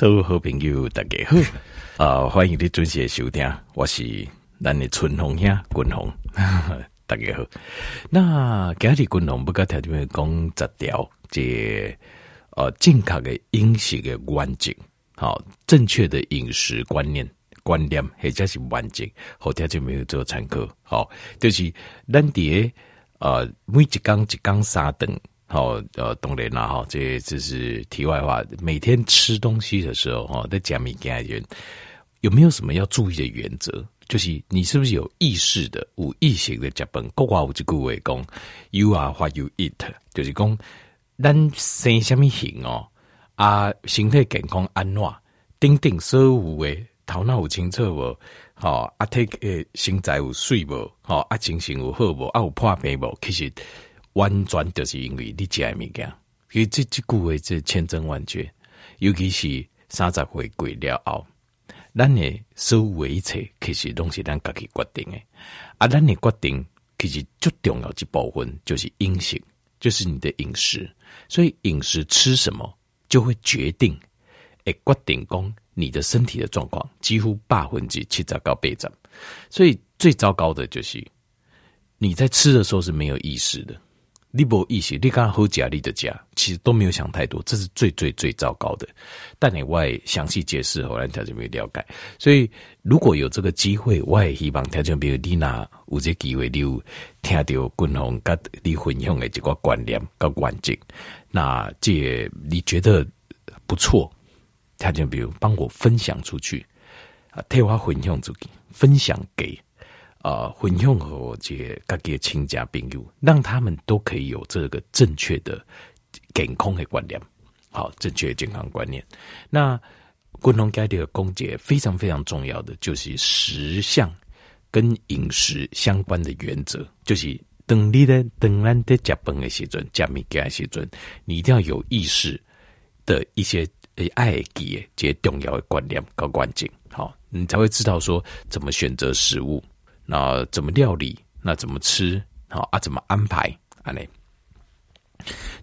所有好朋友大家好，啊、欢迎你准时收听，我是咱的春红兄君红，大家好。那今日君红不跟条件讲十条，这呃健康的饮食的关键，好，正确的饮食观念观念，或者是关键，后条就没有做参考，好，就是咱伫呃每一缸一缸三顿。好，呃，当然啦，哈，这这是题外话。每天吃东西的时候，哈，在讲米给人有没有什么要注意的原则？就是你是不是有意识的、无意识的食饭？国话有一句话讲，You are what you eat，就是讲咱生什么型哦，啊，身体健康安怎，顶顶所有的头脑有清楚无？好，啊，体诶身材有水无？好，啊，精神有好无？啊，有破病无？其实。完全就是因为你食诶物件，所以这这句话这千真万确。尤其是三十岁过了后，咱诶所有一切其实拢是咱家己决定诶。啊，咱诶决定其实最重要一部分就是饮食，就是你的饮食。所以饮食吃什么，就会决定，诶，决定讲你的身体的状况，几乎百分之七十到八十。所以最糟糕的就是你在吃的时候是没有意识的。你无意识，你刚好假你的假，其实都没有想太多，这是最最最糟糕的。但你我也详细解释，后来条件没有了解。所以如果有这个机会，我也希望条件比如你拿有这机会，你有听到君红跟你分享的这个观念跟环境，那这你觉得不错，条件比如帮我分享出去啊，替我分享出去，分享给。啊，分享和这各个亲家朋友，让他们都可以有这个正确的健康的观念，好，正确的健康观念。那共同该的公节非常非常重要的就是十项跟饮食相关的原则，就是等你的等咱的加饭的时阵，加米加的时阵，你一定要有意识的一些诶爱记这些重要的观念和关键，好，你才会知道说怎么选择食物。那怎么料理？那怎么吃？好啊，怎么安排？安内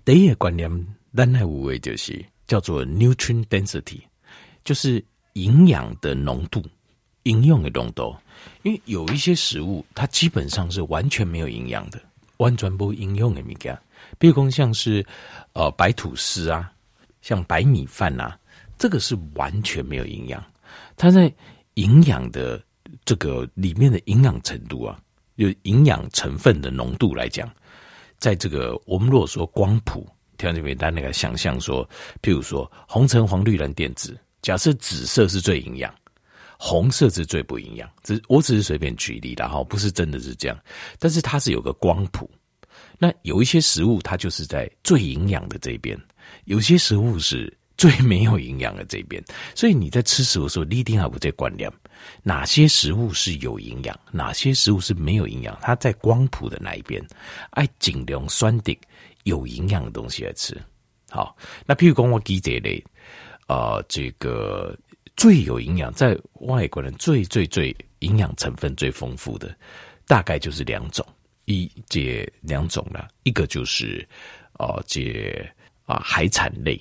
第一个观念，咱来有的就是叫做 nutrient density，就是营养的浓度，营养的浓度。因为有一些食物，它基本上是完全没有营养的，完全不营养的物件。比如说像是呃白吐司啊，像白米饭啊，这个是完全没有营养。它在营养的。这个里面的营养程度啊，就营养成分的浓度来讲，在这个我们如果说光谱，条件简单那个想象说，譬如说红橙黄绿蓝靛紫，假设紫色是最营养，红色是最不营养。只我只是随便举例的哈，不是真的是这样。但是它是有个光谱，那有一些食物它就是在最营养的这边，有些食物是。最没有营养的这边，所以你在吃食物的时候，你一定要有这观念：哪些食物是有营养，哪些食物是没有营养。它在光谱的那一边，爱尽量选择有营养的东西来吃。好，那譬如讲我记这类，呃，这个最有营养，在外国人最最最营养成分最丰富的，大概就是两种，一这两种了，一个就是呃这啊、海产类。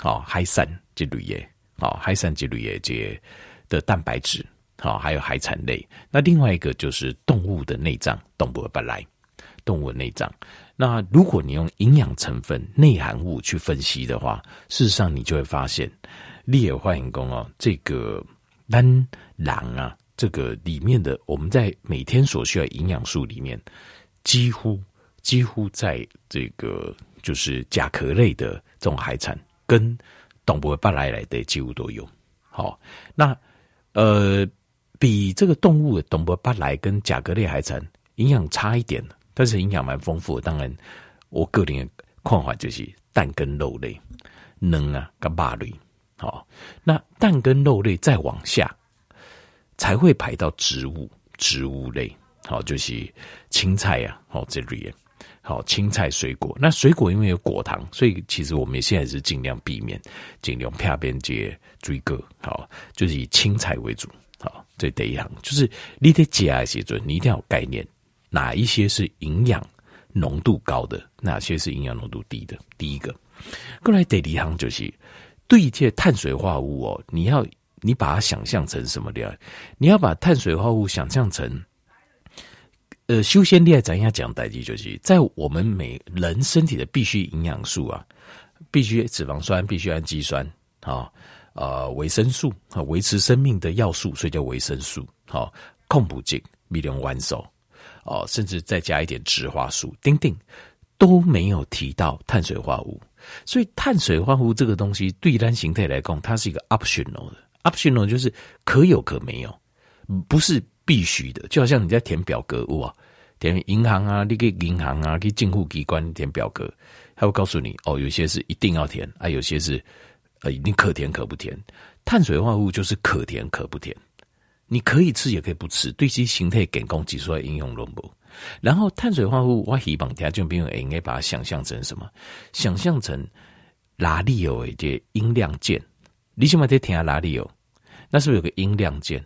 好，海产这类的，好，海产这类的这的蛋白质，好，还有海产类。那另外一个就是动物的内脏，动物本来动物的内脏。那如果你用营养成分、内含物去分析的话，事实上你就会发现，立野化工哦，这个单狼啊，这个里面的我们在每天所需要营养素里面，几乎几乎在这个就是甲壳类的这种海产。跟动物巴来来的几乎都有，好，那呃，比这个动物的动物巴来跟甲壳类海产营养差一点，但是营养蛮丰富的。当然，我个人的看法就是蛋跟肉类，能啊跟肉类，好，那蛋跟肉类再往下才会排到植物，植物类，好，就是青菜啊，好这类。好，青菜水果，那水果因为有果糖，所以其实我们现在是尽量避免，尽量片边接追个，好，就是以青菜为主。这第一行就是你得加一些准，你一定要有概念，哪一些是营养浓度高的，哪些是营养浓度低的。第一个，过来第二行就是对一切碳水化合物哦，你要你把它想象成什么的？你要把碳水化合物想象成，呃，修仙恋咱要讲代际就是在我们每人身体的必需营养素啊，必须脂肪酸，必须氨基酸，啊，呃，维生素啊，维持生命的要素，所以叫维生素，好，控补剂、微量元素，哦，甚至再加一点植化素，丁丁都没有提到碳水化合物。所以碳水化合物这个东西，对单形态来讲，它是一个 optional 的，optional 就是可有可没有，不是必须的。就好像你在填表格，哇，填银行啊，你给银行啊，给政府机关填表格，他会告诉你，哦，有些是一定要填，啊，有些是呃，你可甜可不甜。碳水化合物就是可甜可不甜，你可以吃也可以不吃，对其形态给供给出来应用论不？然后碳水化合物，我希望大家就不用应该把它想象成什么？想象成哪里有一些音量键？你起码得听下哪里有？那是不是有个音量键？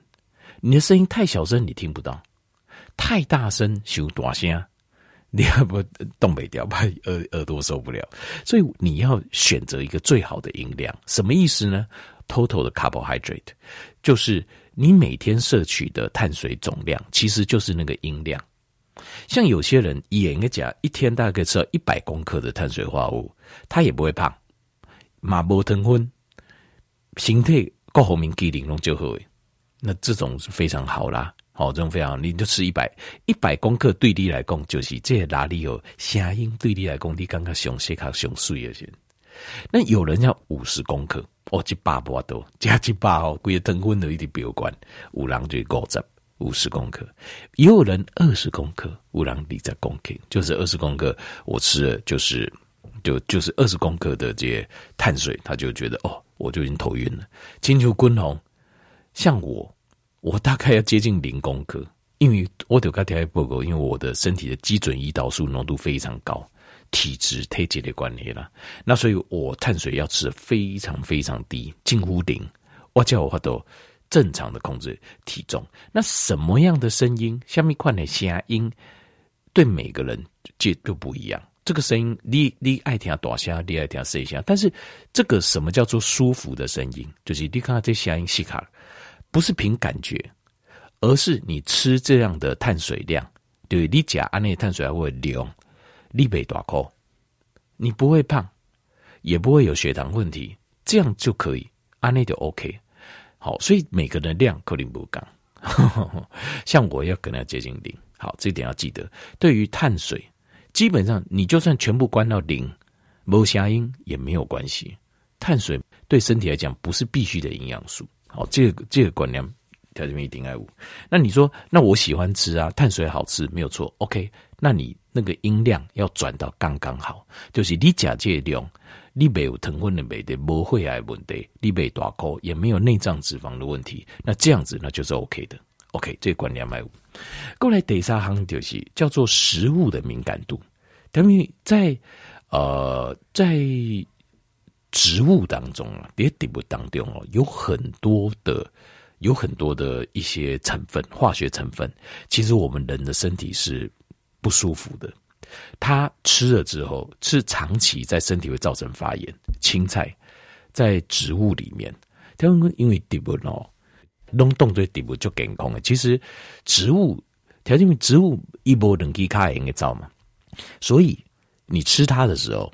你的声音太小声，你听不到；太大声，修大声，你要不东北调，怕耳耳朵受不了。所以你要选择一个最好的音量。什么意思呢？Total 的 carbohydrate 就是你每天摄取的碳水总量，其实就是那个音量。像有些人演个假，一天大概吃到一百公克的碳水化合物，他也不会胖，马不腾昏，形态够后面机灵龙就会，那这种是非常好啦，好，这种非常好，你就吃一百一百公克对你来讲就是这哪里有声音对你来讲，你刚刚熊血卡熊碎了先。那有人要五十公克，哦，一百多多加一百哦，规个腾昏的一点标管，五郎就五十。五十公克，也有人二十公克，五郎里在公克，就是二十公克，我吃了就是就就是二十公克的这些碳水，他就觉得哦，我就已经头晕了。金球滚红，像我，我大概要接近零公克，因为我得个条不够，因为我的身体的基准胰岛素浓度非常高，体质太激烈关系了，那所以我碳水要吃的非常非常低，近乎零，我叫我话都。正常的控制体重，那什么样的声音，下面块的声音，对每个人就就不一样。这个声音，你你爱听大声，你爱听细声。但是这个什么叫做舒服的声音，就是你看这声音细卡，不是凭感觉，而是你吃这样的碳水量，对，你吃安内碳水还会流，你被大口，你不会胖，也不会有血糖问题，这样就可以，安内就 OK。好，所以每个人的量可能不高，像我要跟他接近零。好，这点要记得。对于碳水，基本上你就算全部关到零，没声音也没有关系。碳水对身体来讲不是必须的营养素。好，这个这个观念条件一定爱五。那你说，那我喜欢吃啊，碳水好吃没有错。OK，那你那个音量要转到刚刚好，就是你假借量。你没有疼昏的没的，不会癌问题，你没大口，也没有内脏脂肪的问题，那这样子那就是 OK 的。OK，这个观念买五。过来第三行就是叫做食物的敏感度，等于在呃在植物当中啊，别植物当中哦，有很多的有很多的一些成分，化学成分，其实我们人的身体是不舒服的。他吃了之后，是长期在身体会造成发炎。青菜在植物里面，他们因为植物哦，弄动作植物就健康了。其实植物条件，植物一波冷气卡也应该造嘛。所以你吃它的时候，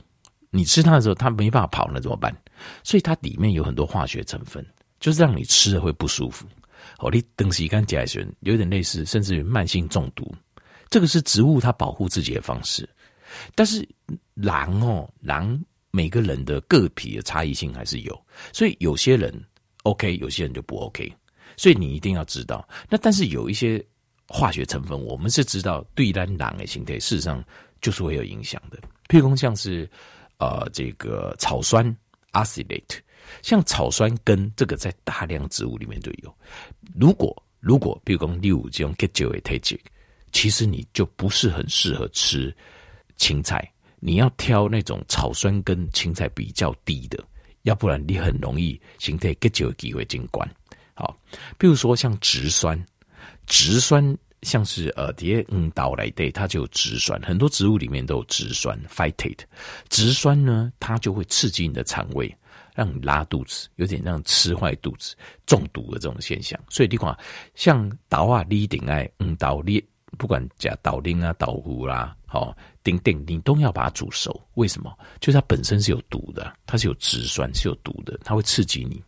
你吃它的时候，它没办法跑，那怎么办？所以它里面有很多化学成分，就是让你吃了会不舒服。哦，你等时间甲醛有点类似，甚至于慢性中毒。这个是植物它保护自己的方式，但是狼哦，狼每个人的个体的差异性还是有，所以有些人 OK，有些人就不 OK，所以你一定要知道。那但是有一些化学成分，我们是知道对单狼的形态，事实上就是会有影响的。譬如像是呃这个草酸 （acylate），像草酸根这个在大量植物里面都有。如果如果譬如说你有这种结构的体质。其实你就不是很适合吃青菜，你要挑那种草酸根青菜比较低的，要不然你很容易形态结就有机会进关。好，比如说像植酸，植酸像是呃，蝶嗯岛来对，它就有植酸，很多植物里面都有植酸 phytate。植酸呢，它就会刺激你的肠胃，让你拉肚子，有点让吃坏肚子、中毒的这种现象。所以你看，像豆啊、你顶爱嗯豆粒，不管加豆丁啊、豆腐啦，好丁丁，你都要把它煮熟。为什么？就是它本身是有毒的，它是有植酸，是有毒的，它会刺激你。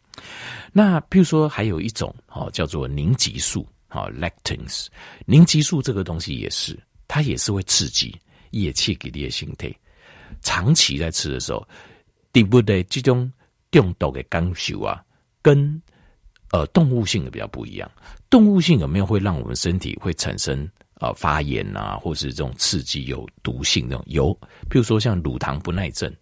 那譬如说，还有一种哦，叫做凝集素，好 lectins，凝激素这个东西也是，它也是会刺激。也刺激你的身体，长期在吃的时候，对不对？这种中毒的感受啊，跟呃动物性的比较不一样。动物性有没有会让我们身体会产生呃发炎啊，或是这种刺激有毒性那种？有，比如说像乳糖不耐症，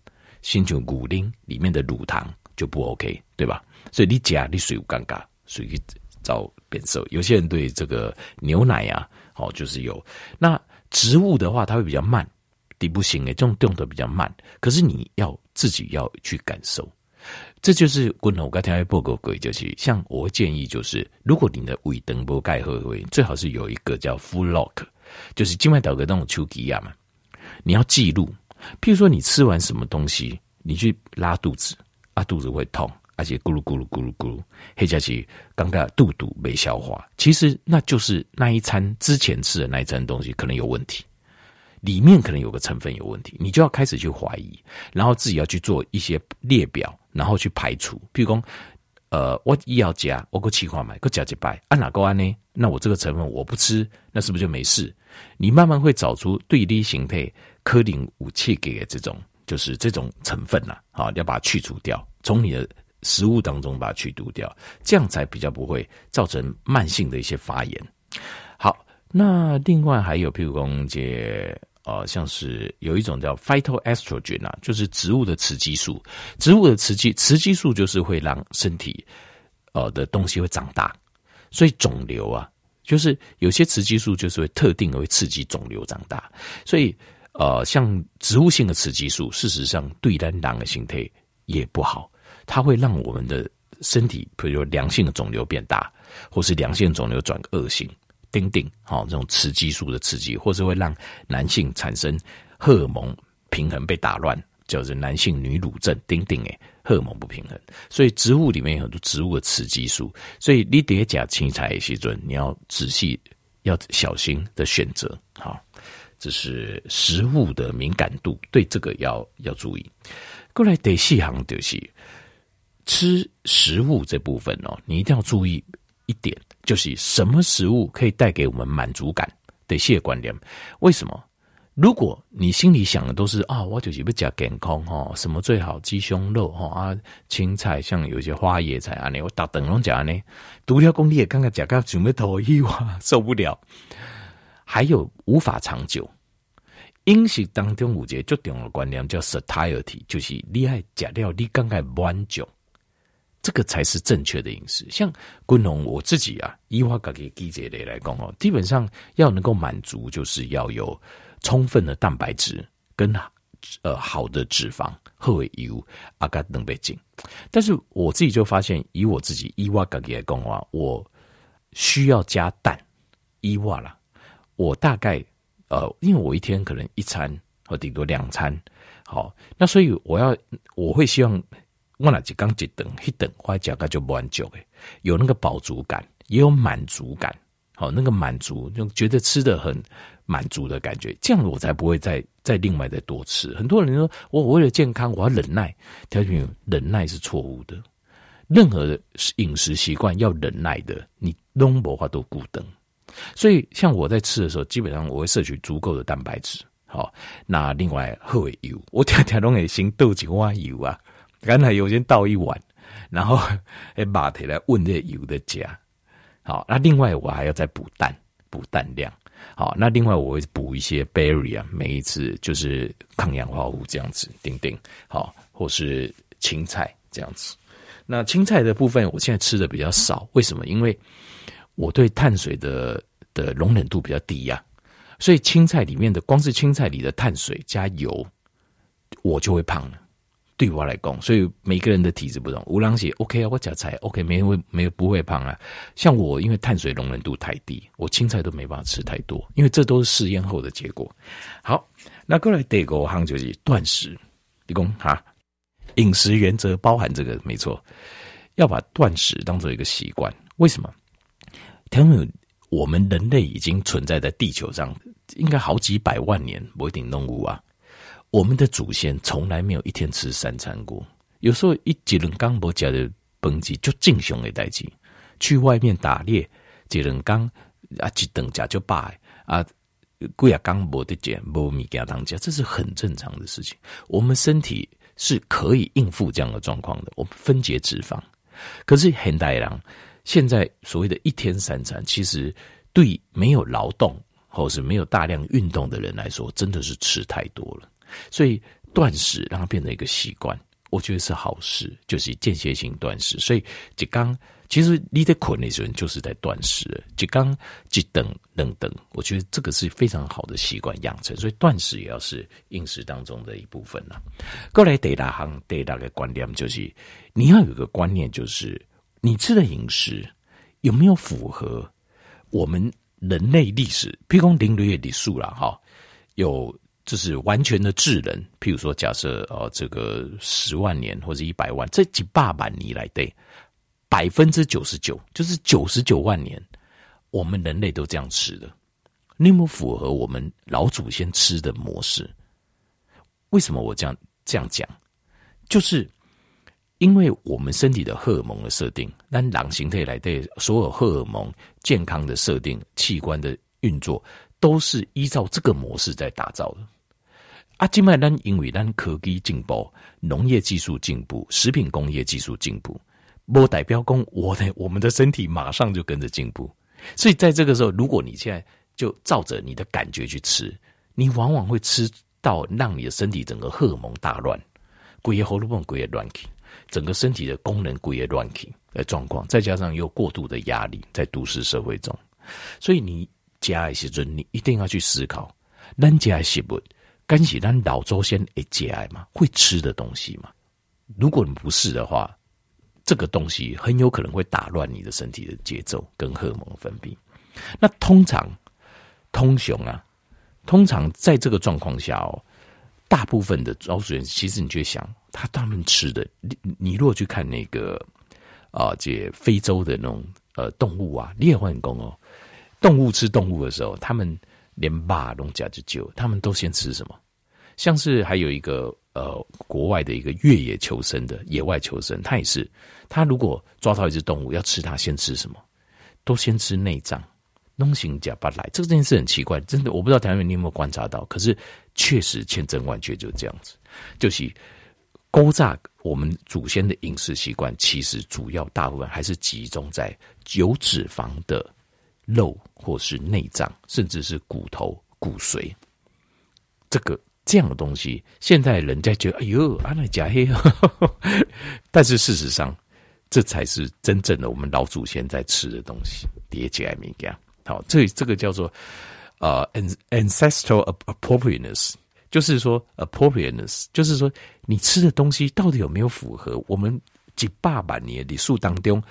新酒骨龄里面的乳糖就不 OK，对吧？所以你加你水有尴尬，属于找变色。有些人对这个牛奶啊，哦，就是有那。植物的话，它会比较慢，底部型诶，这种动作比较慢。可是你要自己要去感受，这就是滚头。我刚才报告过，就是像我建议，就是如果你的胃灯不盖合位，最好是有一个叫 food log，就是静脉导个那种丘吉亚嘛，你要记录。譬如说你吃完什么东西，你去拉肚子，啊肚子会痛。而且咕噜咕噜咕噜咕噜，黑加奇刚刚肚肚没消化，其实那就是那一餐之前吃的那一餐东西可能有问题，里面可能有个成分有问题，你就要开始去怀疑，然后自己要去做一些列表，然后去排除。譬如说，呃，我医药加，我个气化买，个加几百，按哪个按呢？那我这个成分我不吃，那是不是就没事？你慢慢会找出对立形态、科林武器给的这种，就是这种成分呐，啊，要把它去除掉，从你的。食物当中把它去毒掉，这样才比较不会造成慢性的一些发炎。好，那另外还有，譬如说这呃，像是有一种叫 phytoestrogen 啊，就是植物的雌激素。植物的雌激雌激素就是会让身体呃的东西会长大，所以肿瘤啊，就是有些雌激素就是会特定的会刺激肿瘤长大。所以呃，像植物性的雌激素，事实上对人的形态也不好。它会让我们的身体，比如说良性的肿瘤变大，或是良性肿瘤转恶性，丁丁，好，这种雌激素的刺激，或是会让男性产生荷尔蒙平衡被打乱，叫做男性女乳症，丁丁诶，荷尔蒙不平衡。所以植物里面有很多植物的雌激素，所以你得加青菜一些准，你要仔细要小心的选择，好，这是食物的敏感度，对这个要要注意。过来得细行就是。吃食物这部分哦，你一定要注意一点，就是什么食物可以带给我们满足感的一些观念。为什么？如果你心里想的都是啊，我就是不讲健康哈，什么最好鸡胸肉哈啊，青菜像有些花椰菜啊，你我打灯笼讲呢，独条公你也刚刚讲到准备头一哇受不了，还有无法长久。饮食当中有一个最重要的观念叫 satiety，就是你爱食了你刚刚满足。这个才是正确的饮食。像滚龙，我自己啊，依我自己记者的来讲哦，基本上要能够满足，就是要有充分的蛋白质跟呃好的脂肪，好的油阿嘎能被进。但是我自己就发现，以我自己依我自己来讲啊，我需要加蛋，依我啦，我大概呃，因为我一天可能一餐或顶多两餐，好，那所以我要我会希望。我那一刚一顿一顿，我讲个就不满足的，有那个饱足感，也有满足感，好，那个满足就觉得吃得很满足的感觉，这样我才不会再再另外再多吃。很多人说我为了健康，我要忍耐，条件忍耐是错误的。任何的饮食习惯要忍耐的，你拢无法都顾等。所以像我在吃的时候，基本上我会摄取足够的蛋白质。好，那另外喝的油，我天天拢会先倒几碗油啊。刚才油先倒一碗，然后诶马蹄来问这油的价。好，那另外我还要再补蛋，补蛋量。好，那另外我会补一些 berry 啊，每一次就是抗氧化物这样子，丁丁。好，或是青菜这样子。那青菜的部分，我现在吃的比较少，为什么？因为我对碳水的的容忍度比较低呀、啊，所以青菜里面的光是青菜里的碳水加油，我就会胖了。对我来讲，所以每个人的体质不同。吴郎姐，OK 啊，我夹菜，OK，没会没不会胖啊。像我，因为碳水容忍度太低，我青菜都没办法吃太多，因为这都是试验后的结果。好，那过来第二个行就是断食。你讲哈，饮食原则包含这个没错，要把断食当做一个习惯。为什么？因为我们人类已经存在在地球上，应该好几百万年，不一定动物啊。我们的祖先从来没有一天吃三餐过，有时候一几人刚不加的崩击就敬雄的代际，去外面打猎，几人刚啊几等家就罢啊。贵啊，刚磨的碱磨米给他当家，这是很正常的事情。我们身体是可以应付这样的状况的。我们分解脂肪，可是现代人现在所谓的一天三餐，其实对没有劳动或是没有大量运动的人来说，真的是吃太多了。所以断食让它变成一个习惯，我觉得是好事，就是间歇性断食。所以就刚。其实你在困的时候，就是在断食，就刚即等等等。我觉得这个是非常好的习惯养成，所以断食也要是饮食当中的一部分了。过来第二行第二个观念就是，你要有个观念，就是你吃的饮食有没有符合我们人类历史？譬如说人类的历史啦，哈，有就是完全的智能。譬如说，假设呃，这个十万年或者一百万，这几百万年来对。百分之九十九，就是九十九万年，我们人类都这样吃的。你有没有符合我们老祖先吃的模式？为什么我这样这样讲？就是因为我们身体的荷尔蒙的设定，那狼形态来对所有荷尔蒙健康的设定、器官的运作，都是依照这个模式在打造的。啊，今麦咱因为咱科技进步，农业技术进步，食品工业技术进步。不代表说我的我们的身体马上就跟着进步，所以在这个时候，如果你现在就照着你的感觉去吃，你往往会吃到让你的身体整个荷尔蒙大乱，鬼也喉咙痛，鬼也乱起，整个身体的功能鬼也乱起的状况，再加上又过度的压力，在都市社会中，所以你加一些准，你一定要去思考，咱加食物，干是咱老周先哎节哀嘛，会吃的东西嘛？如果你不是的话。这个东西很有可能会打乱你的身体的节奏跟荷尔蒙分泌。那通常，通雄啊，通常在这个状况下哦，大部分的老鼠人其实你就想，他他们吃的，你你如果去看那个啊，这非洲的那种呃动物啊，你也会很公哦，动物吃动物的时候，他们连马龙加之久，他们都先吃什么？像是还有一个。呃，国外的一个越野求生的野外求生，他也是，他如果抓到一只动物要吃它，先吃什么？都先吃内脏，弄行假巴来。这件事很奇怪，真的，我不知道台湾人你有没有观察到，可是确实千真万确就这样子。就是勾炸我们祖先的饮食习惯，其实主要大部分还是集中在有脂肪的肉，或是内脏，甚至是骨头、骨髓，这个。这样的东西，现在人家觉得哎呦，阿那假黑，但是事实上，这才是真正的我们老祖先在吃的东西。叠起来没讲好，这这个叫做呃、uh, ancestral appropriateness，就是说 appropriateness，就是说你吃的东西到底有没有符合我们几百万年的历史当中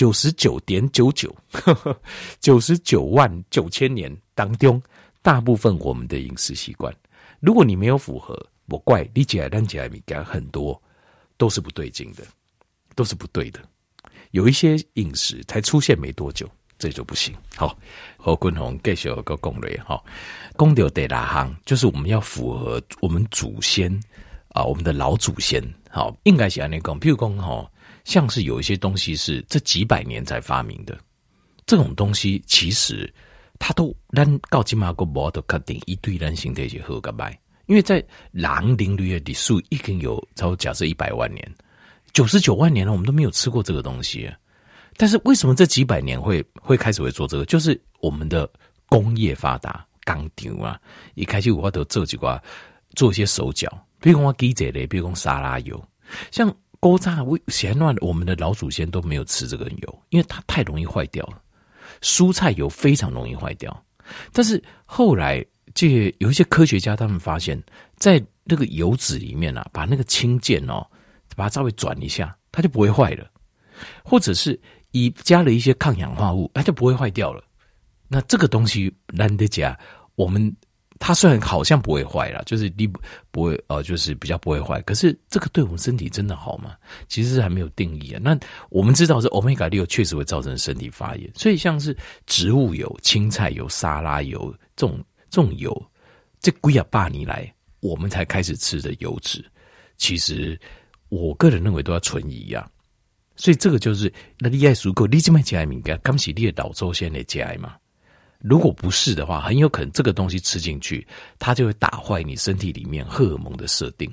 九十九点九九 九十九万九千年当中大部分我们的饮食习惯。如果你没有符合，我怪你起来，但起来米干很多都是不对劲的，都是不对的。有一些饮食才出现没多久，这就不行。好，何君宏继续个攻略哈，公牛得拉行，就是我们要符合我们祖先啊，我们的老祖先。好，应该是按那讲，譬如讲哈，像是有一些东西是这几百年才发明的，这种东西其实。他都咱告起码个无都确定一堆人形态是好个歹，因为在狼龄率的历史已经有超假设一百万年，九十九万年了，我们都没有吃过这个东西。但是为什么这几百年会会开始会做这个？就是我们的工业发达，钢条啊，一开始我都做几挂做一些手脚，比如讲我鸡仔嘞，比如讲沙拉油，像锅炸为嫌乱，我们的老祖先都没有吃这个油，因为它太容易坏掉了。蔬菜油非常容易坏掉，但是后来这有一些科学家他们发现，在那个油脂里面啊，把那个氢键哦，把它稍微转一下，它就不会坏了，或者是以加了一些抗氧化物，它就不会坏掉了。那这个东西难得讲，我们它虽然好像不会坏啦，就是你不不会呃，就是比较不会坏。可是这个对我们身体真的好吗？其实还没有定义啊。那我们知道是欧米伽六确实会造成身体发炎，所以像是植物油、青菜油、沙拉油这种这种油，这归啊百年来我们才开始吃的油脂，其实我个人认为都要存疑啊。所以这个就是那你爱足够，你这么加敏感，刚是你的老祖先的加嘛。如果不是的话，很有可能这个东西吃进去，它就会打坏你身体里面荷尔蒙的设定。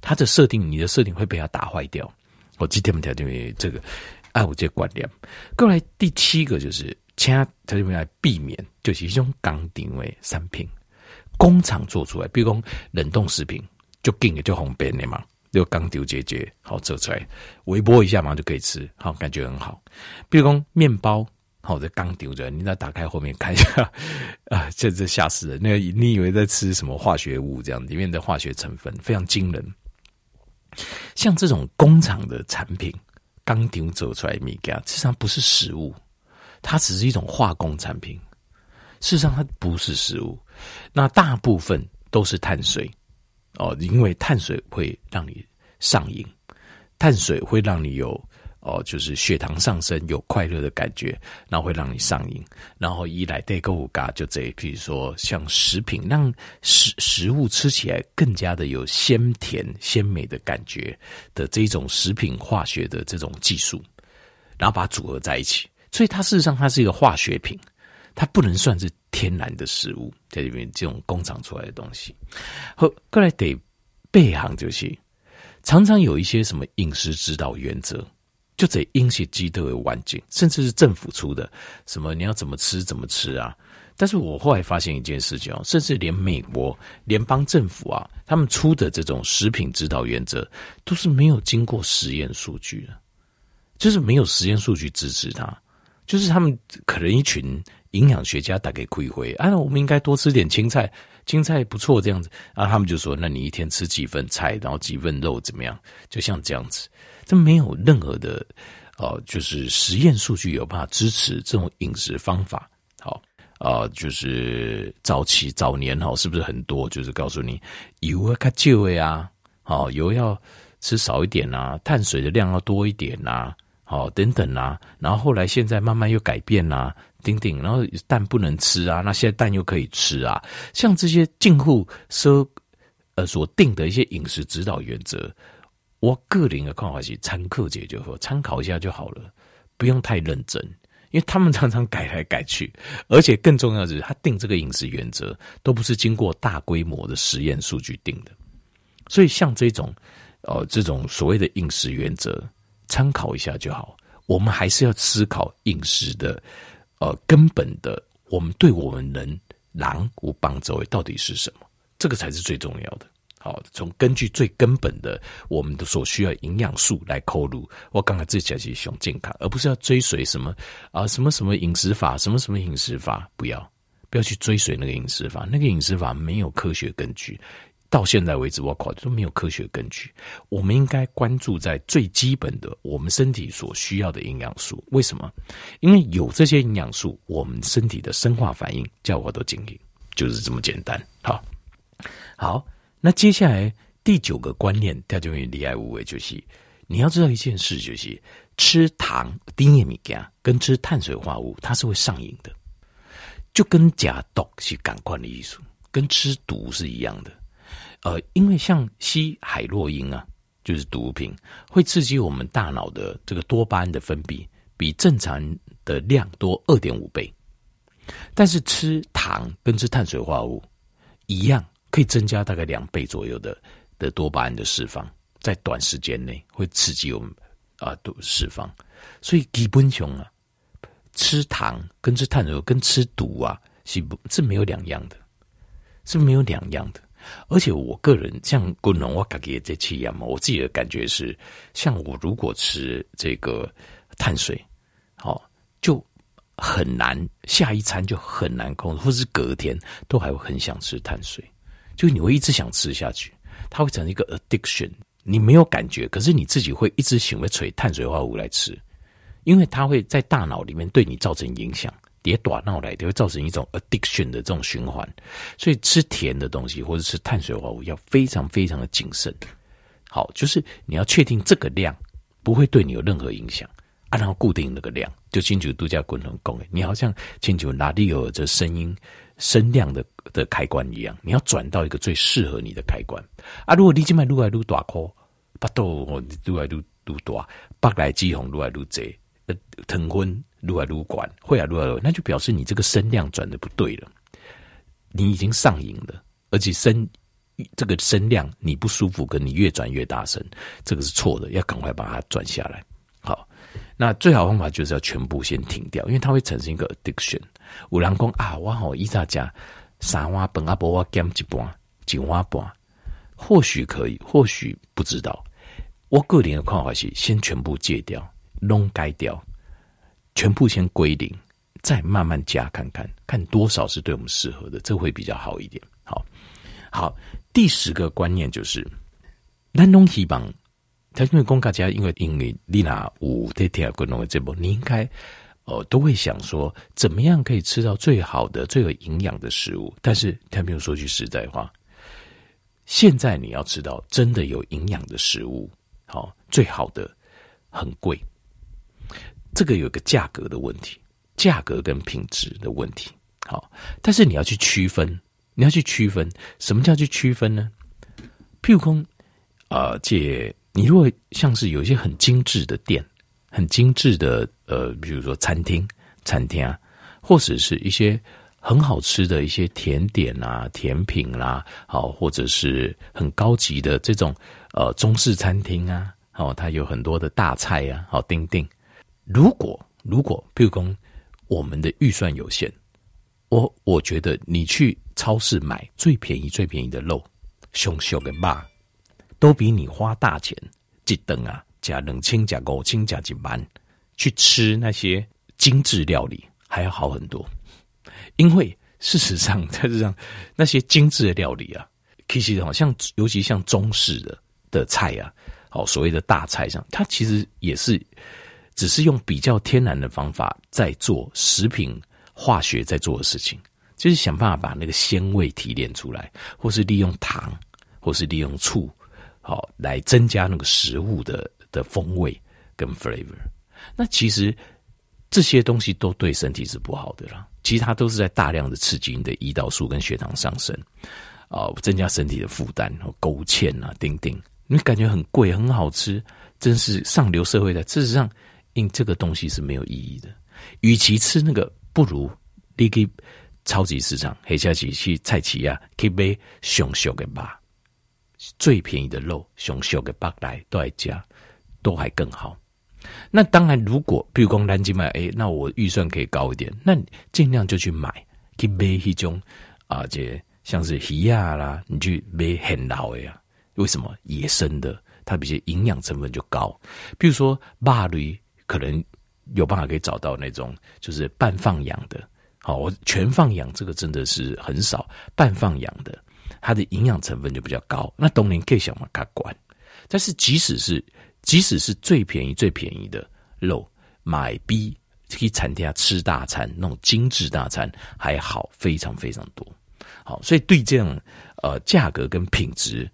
它的设定，你的设定会被它打坏掉。我今天们条件这个爱护这观念。过来第七个就是，请特别来避免，就是一种刚定位产品，工厂做出来，比如讲冷冻食品，就更的就方便的嘛，就刚丢结结，好做出来，微波一下嘛就可以吃，好感觉很好。比如讲面包。好的，刚丢着，你再打开后面看一下，啊，这这吓死人！那个你以为在吃什么化学物？这样里面的化学成分非常惊人。像这种工厂的产品，刚丢走出来米加，实际上不是食物，它只是一种化工产品。事实上，它不是食物。那大部分都是碳水哦，因为碳水会让你上瘾，碳水会让你有。哦，就是血糖上升，有快乐的感觉，然后会让你上瘾，然后一来对购物嘎就这，比如说像食品，让食食物吃起来更加的有鲜甜鲜美的感觉的这种食品化学的这种技术，然后把它组合在一起，所以它事实上它是一个化学品，它不能算是天然的食物，在里面这种工厂出来的东西。好，过来得背行就是常常有一些什么饮食指导原则。就这因些鸡都有环境，甚至是政府出的什么你要怎么吃怎么吃啊？但是我后来发现一件事情哦，甚至连美国联邦政府啊，他们出的这种食品指导原则都是没有经过实验数据的，就是没有实验数据支持它，就是他们可能一群营养学家打给开会，啊，我们应该多吃点青菜，青菜不错这样子，然后他们就说，那你一天吃几份菜，然后几份肉怎么样？就像这样子。这没有任何的，呃，就是实验数据有办法支持这种饮食方法。好，啊、就是早期早年哈，是不是很多？就是告诉你油要较少的啊，好，油要吃少一点啊，碳水的量要多一点啊，好，等等啊。然后后来现在慢慢又改变啊，顶顶，然后蛋不能吃啊，那现在蛋又可以吃啊。像这些近乎说呃所定的一些饮食指导原则。我个人的看法是参考解就好，参考一下就好了，不用太认真，因为他们常常改来改去，而且更重要的是，他定这个饮食原则都不是经过大规模的实验数据定的，所以像这种，呃，这种所谓的饮食原则，参考一下就好。我们还是要思考饮食的，呃，根本的，我们对我们人狼无帮助到底是什么？这个才是最重要的。好，从根据最根本的我们的所需要营养素来扣入。我刚才自己讲是想健康，而不是要追随什么啊什么什么饮食法，什么什么饮食法，不要不要去追随那个饮食法，那个饮食法没有科学根据。到现在为止，我考都没有科学根据。我们应该关注在最基本的我们身体所需要的营养素。为什么？因为有这些营养素，我们身体的生化反应叫我都经营，就是这么简单。好，好。那接下来第九个观念，它就会厉害无为，就是你要知道一件事，就是吃糖、低盐米羹跟吃碳水化合物，它是会上瘾的，就跟假毒是感官的艺术，跟吃毒是一样的。呃，因为像吸海洛因啊，就是毒品，会刺激我们大脑的这个多巴胺的分泌，比正常的量多二点五倍。但是吃糖跟吃碳水化合物一样。可以增加大概两倍左右的的多巴胺的释放，在短时间内会刺激我们啊，多释放。所以基本上啊，吃糖跟吃碳水跟吃毒啊，是不，是没有两样的，是没有两样的。而且我个人像滚龙，我感觉这气一样嘛，我自己的感觉是，像我如果吃这个碳水，好，就很难下一餐就很难控制，或是隔天都还会很想吃碳水。就你会一直想吃下去，它会成一个 addiction。你没有感觉，可是你自己会一直想要取碳水化合物来吃，因为它会在大脑里面对你造成影响，跌短闹来，都会造成一种 addiction 的这种循环。所以吃甜的东西或者吃碳水化合物要非常非常的谨慎。好，就是你要确定这个量不会对你有任何影响，啊，然后固定那个量，就清楚度假滚轮功。你好像清楚哪里有这声音声量的的开关一样，你要转到一个最适合你的开关。啊，如果你今麦愈来愈大颗，巴肚愈来愈愈大，白来肌红愈来愈多，呃，腾昏愈来愈管，会啊愈来愈，那就表示你这个声量转的不对了，你已经上瘾了，而且声这个声量你不舒服，跟你越转越大声，这个是错的，要赶快把它转下来。那最好方法就是要全部先停掉，因为它会产生一个 addiction。有人讲啊，我好一早加三碗饭啊，不我减一半，一碗半，或许可以，或许不知道。我个人的看法是，先全部戒掉，弄改掉，全部先归零，再慢慢加看看，看多少是对我们适合的，这会比较好一点。好，好，第十个观念就是，咱拢希望，他因为讲大家因为因为你那有在听滚龙的节目，你应该呃都会想说，怎么样可以吃到最好的、最有营养的食物？但是他没有说句实在话，现在你要吃到真的有营养的食物。好，最好的很贵，这个有个价格的问题，价格跟品质的问题。好，但是你要去区分，你要去区分，什么叫去区分呢？譬如说，啊、呃，姐，你如果像是有一些很精致的店，很精致的呃，比如说餐厅、餐厅啊，或者是一些很好吃的一些甜点啊、甜品啦、啊，好，或者是很高级的这种。呃，中式餐厅啊，哦，它有很多的大菜呀，好，订订。如果如果，譬如说我们的预算有限，我我觉得你去超市买最便宜最便宜的肉，熊熊的肉，都比你花大钱一顿啊，加冷清加五清加几万去吃那些精致料理还要好很多。因为事实上，在这上那些精致的料理啊，其实好像尤其像中式的。的菜啊，好，所谓的大菜上，它其实也是只是用比较天然的方法在做食品化学在做的事情，就是想办法把那个鲜味提炼出来，或是利用糖，或是利用醋，好来增加那个食物的的风味跟 flavor。那其实这些东西都对身体是不好的啦，其实它都是在大量的刺激你的胰岛素跟血糖上升，啊，增加身体的负担，勾芡啊，丁丁。你感觉很贵，很好吃，真是上流社会的。事实上，因这个东西是没有意义的。与其吃那个，不如你去超级市场，黑下去去菜市啊，去买熊熊的肉，最便宜的肉，熊熊的肉来都来加，都还更好。那当然，如果比如讲南京买，哎，那我预算可以高一点，那尽量就去买，去买一种啊，这像是鱼啊啦，你去买很老的呀。为什么野生的它比较营养成分就高？比如说马驴，可能有办法可以找到那种就是半放养的。好，我全放养这个真的是很少。半放养的，它的营养成分就比较高。那冬年更想嘛，它管。但是即使是即使是最便宜最便宜的肉，买 B 可以餐厅吃大餐，那种精致大餐还好非常非常多。好，所以对这样呃价格跟品质。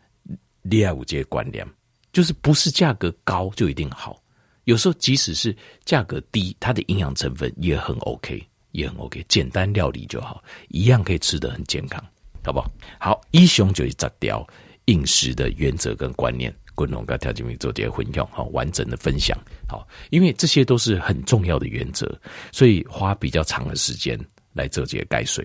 第二五阶观念就是不是价格高就一定好，有时候即使是价格低，它的营养成分也很 OK，也很 OK，简单料理就好，一样可以吃得很健康，好不好？好，一雄就是十条饮食的原则跟观念，滚龙跟条件明做这些分享，好完整的分享，好，因为这些都是很重要的原则，所以花比较长的时间来做这些概述。